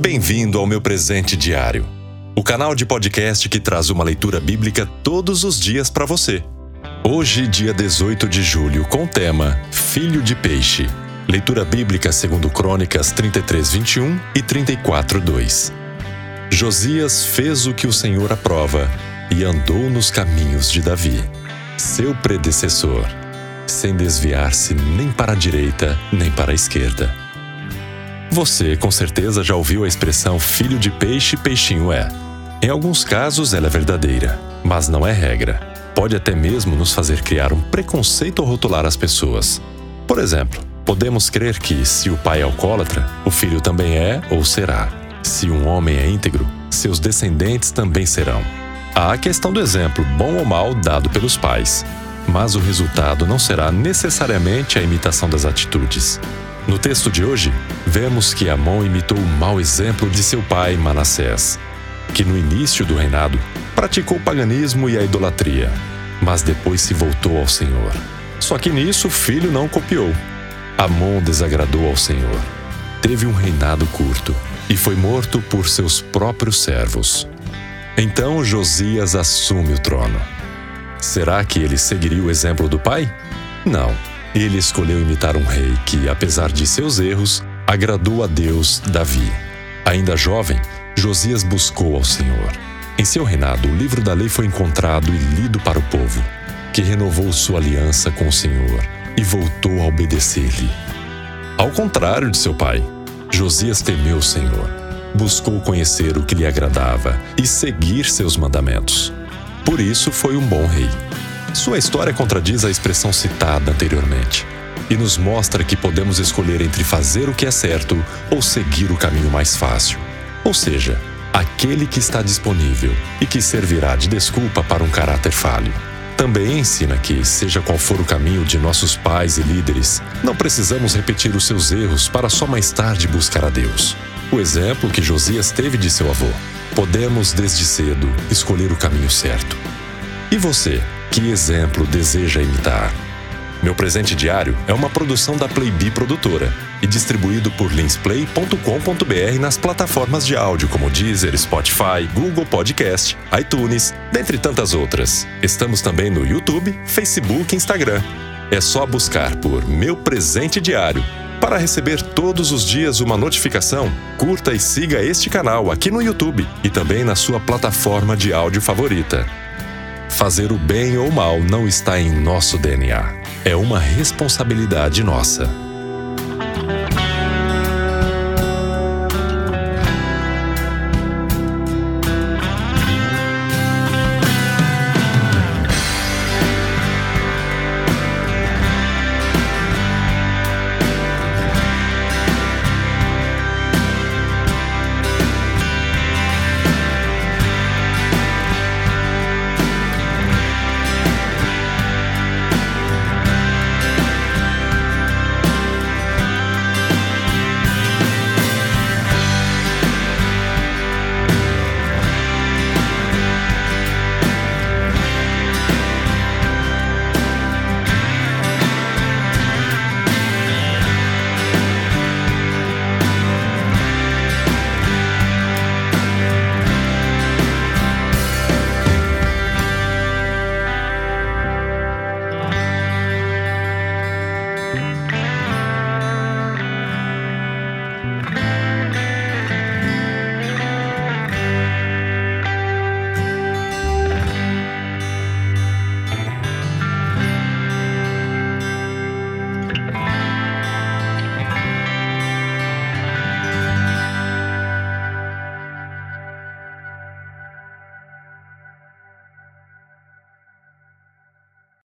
Bem-vindo ao meu presente diário, o canal de podcast que traz uma leitura bíblica todos os dias para você. Hoje, dia 18 de julho, com o tema Filho de Peixe. Leitura bíblica segundo Crônicas 33, 21 e 34, 2. Josias fez o que o Senhor aprova e andou nos caminhos de Davi, seu predecessor, sem desviar-se nem para a direita nem para a esquerda. Você, com certeza, já ouviu a expressão filho de peixe, peixinho é. Em alguns casos, ela é verdadeira, mas não é regra. Pode até mesmo nos fazer criar um preconceito ou rotular as pessoas. Por exemplo, podemos crer que, se o pai é alcoólatra, o filho também é ou será. Se um homem é íntegro, seus descendentes também serão. Há a questão do exemplo, bom ou mal, dado pelos pais. Mas o resultado não será necessariamente a imitação das atitudes. No texto de hoje, vemos que Amon imitou o mau exemplo de seu pai Manassés, que no início do reinado praticou o paganismo e a idolatria, mas depois se voltou ao Senhor. Só que nisso o filho não copiou. Amon desagradou ao Senhor. Teve um reinado curto e foi morto por seus próprios servos. Então Josias assume o trono. Será que ele seguiria o exemplo do pai? Não. Ele escolheu imitar um rei que, apesar de seus erros, agradou a Deus Davi. Ainda jovem, Josias buscou ao Senhor. Em seu reinado, o livro da lei foi encontrado e lido para o povo, que renovou sua aliança com o Senhor e voltou a obedecer-lhe. Ao contrário de seu pai, Josias temeu o Senhor, buscou conhecer o que lhe agradava e seguir seus mandamentos. Por isso foi um bom rei. Sua história contradiz a expressão citada anteriormente e nos mostra que podemos escolher entre fazer o que é certo ou seguir o caminho mais fácil, ou seja, aquele que está disponível e que servirá de desculpa para um caráter falho. Também ensina que, seja qual for o caminho de nossos pais e líderes, não precisamos repetir os seus erros para só mais tarde buscar a Deus. O exemplo que Josias teve de seu avô. Podemos, desde cedo, escolher o caminho certo. E você, que exemplo deseja imitar? Meu presente diário é uma produção da Playbee Produtora e distribuído por linsplay.com.br nas plataformas de áudio como Deezer, Spotify, Google Podcast, iTunes, dentre tantas outras. Estamos também no YouTube, Facebook e Instagram. É só buscar por Meu Presente Diário. Para receber todos os dias uma notificação, curta e siga este canal aqui no YouTube e também na sua plataforma de áudio favorita. Fazer o bem ou o mal não está em nosso DNA. É uma responsabilidade nossa.